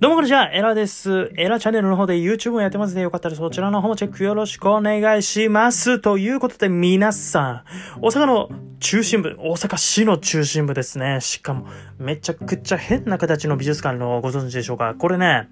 どうもこんにちは、エラです。エラチャンネルの方で YouTube をやってますので、よかったらそちらの方もチェックよろしくお願いします。ということで皆さん、大阪の中心部、大阪市の中心部ですね。しかも、めちゃくちゃ変な形の美術館のご存知でしょうかこれね、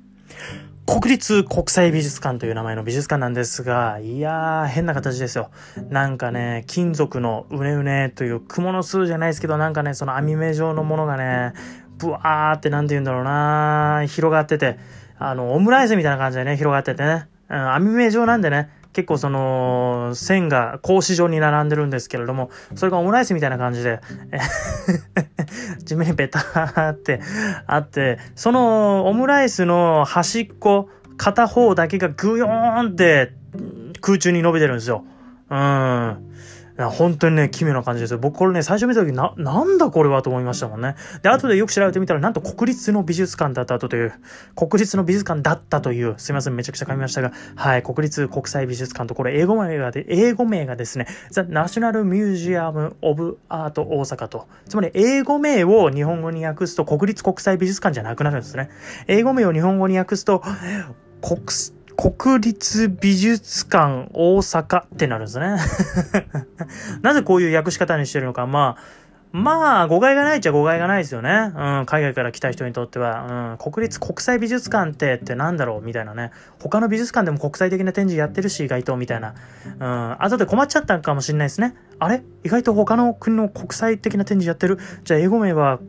国立国際美術館という名前の美術館なんですが、いやー、変な形ですよ。なんかね、金属のうねうねという蜘蛛の巣じゃないですけど、なんかね、その網目状のものがね、ブワーってなんて言うんだろうな広がってて、あの、オムライスみたいな感じでね、広がっててね、うん、網目状なんでね、結構その、線が格子状に並んでるんですけれども、それがオムライスみたいな感じで、地面にベターってあって、そのオムライスの端っこ、片方だけがグヨーンって空中に伸びてるんですよ。うん。本当にね、奇妙な感じですよ。僕これね、最初見た時な、なんだこれはと思いましたもんね。で、後でよく調べてみたら、なんと国立の美術館だったという、国立の美術館だったという、すいません、めちゃくちゃ噛みましたが、はい、国立国際美術館と、これ英語名がで、英語名がですね、The National Museum of Art 大阪と、つまり英語名を日本語に訳すと国立国際美術館じゃなくなるんですね。英語名を日本語に訳すと、国、国立美術館大阪ってなるんですね。なぜこういう訳し方にしてるのか、まあ、まあ、誤解がないっちゃ誤解がないですよね。うん、海外から来た人にとっては。うん、国立国際美術館ってってなんだろうみたいなね。他の美術館でも国際的な展示やってるし、意外と、みたいな。うん、後で困っちゃったかもしれないですね。あれ？意外と他の国の国際的な展示やってる？じゃあ英語名は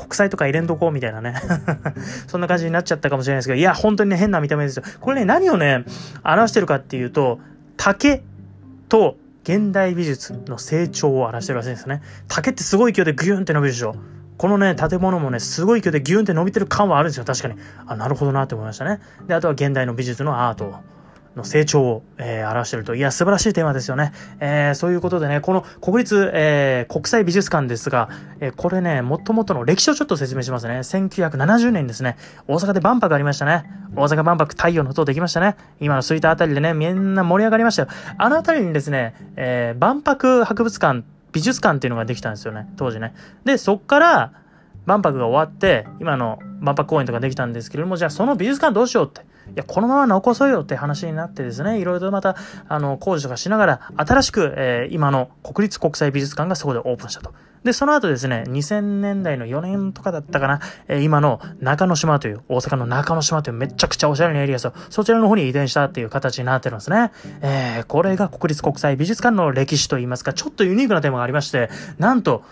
国際とか入れんとこうみたいなね そんな感じになっちゃったかもしれないですけど、いや、本当にね、変な見た目ですよ。これね、何をね、表してるかっていうと、竹と現代美術の成長を表してるらしいんですね。竹ってすごい勢いでギューンって伸びるでしょ。このね、建物もね、すごい勢いでギューンって伸びてる感はあるんですよ。確かに。あ、なるほどなって思いましたね。で、あとは現代の美術のアート。の成長を、えー、表していると。いや、素晴らしいテーマですよね。えー、そういうことでね、この国立、えー、国際美術館ですが、え、これね、もともとの歴史をちょっと説明しますね。1970年ですね、大阪で万博ありましたね。大阪万博太陽の塔できましたね。今の吹田あたりでね、みんな盛り上がりましたよ。あのあたりにですね、えー、万博博物館、美術館っていうのができたんですよね、当時ね。で、そっから、万博が終わって、今の万博公園とかできたんですけれども、じゃあその美術館どうしようって。いや、このまま残そうよって話になってですね、いろいろとまた、あの、工事とかしながら、新しく、えー、今の国立国際美術館がそこでオープンしたと。で、その後ですね、2000年代の4年とかだったかな、えー、今の中之島という、大阪の中之島というめちゃくちゃおしゃれなエリアですよ。そちらの方に移転したっていう形になってるんですね。えー、これが国立国際美術館の歴史といいますか、ちょっとユニークなテーマがありまして、なんと、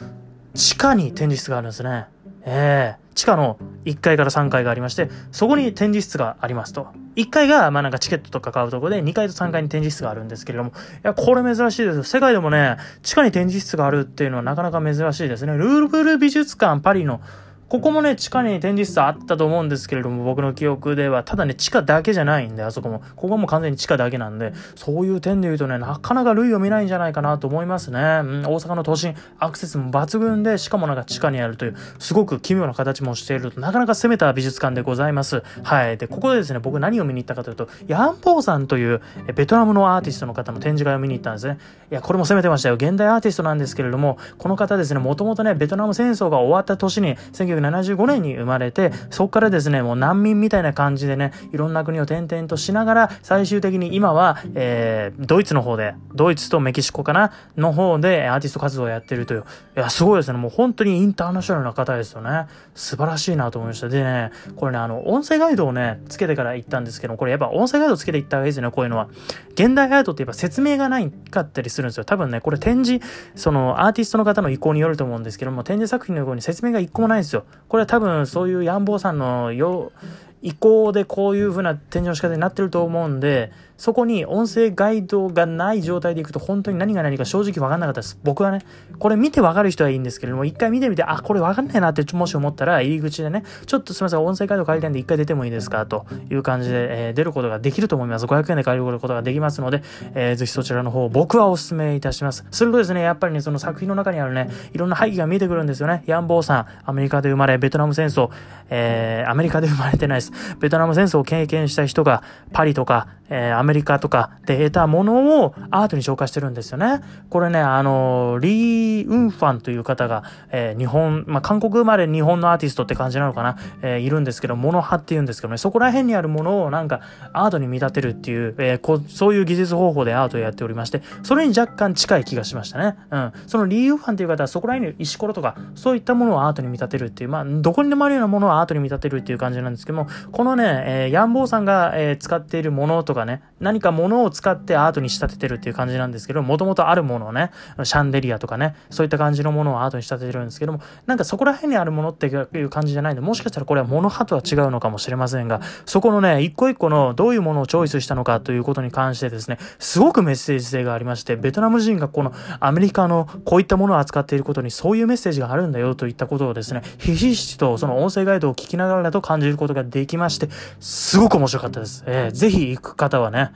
地下に展示室があるんですね。えー地下の1階から3階がありまして、そこに展示室がありますと。1階が、まあなんかチケットとか買うとこで、2階と3階に展示室があるんですけれども、いや、これ珍しいです。世界でもね、地下に展示室があるっていうのはなかなか珍しいですね。ルーブル美術館パリのここもね、地下に展示室あったと思うんですけれども、僕の記憶では、ただね、地下だけじゃないんで、あそこも。ここも完全に地下だけなんで、そういう点で言うとね、なかなか類を見ないんじゃないかなと思いますね。うん、大阪の都心、アクセスも抜群で、しかもなんか地下にあるという、すごく奇妙な形もしていると、なかなか攻めた美術館でございます。はい。で、ここでですね、僕何を見に行ったかというと、ヤンポーさんという、ベトナムのアーティストの方の展示会を見に行ったんですね。いや、これも攻めてましたよ。現代アーティストなんですけれども、この方ですね、もともとね、ベトナム戦争が終わった年に、1975年に生まれて、そこからですね、もう難民みたいな感じでね、いろんな国を転々としながら、最終的に今は、えー、ドイツの方で、ドイツとメキシコかなの方でアーティスト活動をやってるという。いや、すごいですね。もう本当にインターナショナルな方ですよね。素晴らしいなと思いました。でね、これね、あの、音声ガイドをね、つけてから行ったんですけど、これやっぱ音声ガイドつけて行った方がいいですよね、こういうのは。現代アートってやっぱ説明がないかったりするんですよ。多分ね、これ展示、そのアーティストの方の意向によると思うんですけども、展示作品の横に説明が一個もないんですよ。これは多分そういうヤンボーさんのよ、意向でこういう風な展示の仕方になってると思うんで、そこに音声ガイドがない状態でいくと本当に何が何か正直わかんなかったです。僕はね、これ見てわかる人はいいんですけれども、一回見てみて、あ、これわかんないなってもし思ったら、入り口でね、ちょっとすみません、音声ガイド借りたいんで一回出てもいいですか？という感じで、えー、出ることができると思います。500円で借りることができますので、えー、ぜひそちらの方、僕はお勧めいたします。するとですね、やっぱりね、その作品の中にあるね、いろんな背景が見えてくるんですよね。ヤンボーさん、アメリカで生まれ、ベトナム戦争、えー、アメリカで生まれてないです。ベトナム戦争を経験した人が、パリとか、えー、アメリカとかで得たものをアートに紹介してるんですよね。これね、あの、リー・ウンファンという方が、えー、日本、まあ、韓国生まれ日本のアーティストって感じなのかな、えー、いるんですけど、モノ派って言うんですけどね、そこら辺にあるものをなんかアートに見立てるっていう、え、こそういう技術方法でアートをやっておりまして、それに若干近い気がしましたね。うん。そのリー・ウンファンという方はそこら辺に石ころとか、そういったものをアートに見立てるっていう、まあ、どこにでもあるようなものをアートに見立てるっていう感じなんですけども、このね、え、ヤンボーさんが、え、使っているものとかね、何かものを使ってアートに仕立ててるっていう感じなんですけど、もともとあるものをね、シャンデリアとかね、そういった感じのものをアートに仕立ててるんですけども、なんかそこら辺にあるものっていう感じじゃないんで、もしかしたらこれはモノ派とは違うのかもしれませんが、そこのね、一個一個のどういうものをチョイスしたのかということに関してですね、すごくメッセージ性がありまして、ベトナム人がこのアメリカのこういったものを扱っていることにそういうメッセージがあるんだよといったことをですね、ひしひしとその音声ガイドを聞きながらだと感じることができまして、すごく面白かったです。えー、ぜひ行く方はね、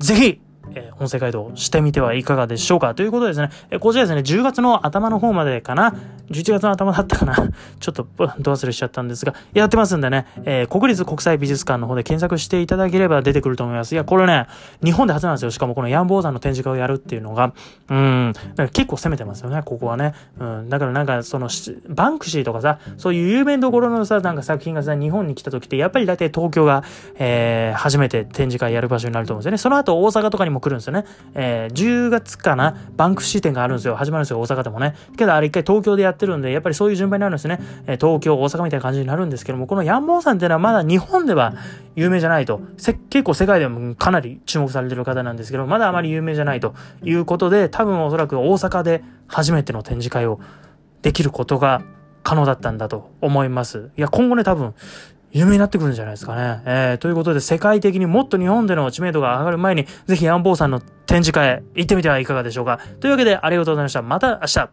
ぜひえー、音声ガイドをしてみてはいかがでしょうか？ということでですね、えー、こちらですね、10月の頭の方までかな、11月の頭だったかな、ちょっとど忘れしちゃったんですが、やってますんでね、えー、国立国際美術館の方で検索していただければ出てくると思います。いや、これね、日本で初なんですよ。しかもこのヤンボー山の展示会をやるっていうのが、うん、結構攻めてますよね、ここはね。うん、だからなんか、その、バンクシーとかさ、そういう有名どころのさ、なんか作品がさ、日本に来た時って、やっぱり大体東京が、えー、初めて展示会やる場所になると思うんですよね。その後大阪とかにも来るんですよね。えー、10月かな、バンクシー展があるんですよ。始まるんですよ、大阪でもね。けどあれ一回東京でやってるんで、やっぱりそういう順番になるんですね。えー、東京、大阪みたいな感じになるんですけども、このヤンボーさんっていうのはまだ日本では有名じゃないと。せ結構世界でもかなり注目されてる方なんですけど、まだあまり有名じゃないということで、多分おそらく大阪で初めての展示会をできることが可能だったんだと思います。いや、今後ね、多分、有名になってくるんじゃないですかね。えー、ということで、世界的にもっと日本での知名度が上がる前に、ぜひヤンボーさんの展示会行ってみてはいかがでしょうか。というわけで、ありがとうございました。また明日